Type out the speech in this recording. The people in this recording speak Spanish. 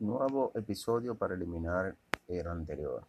nuevo episodio para eliminar el anterior.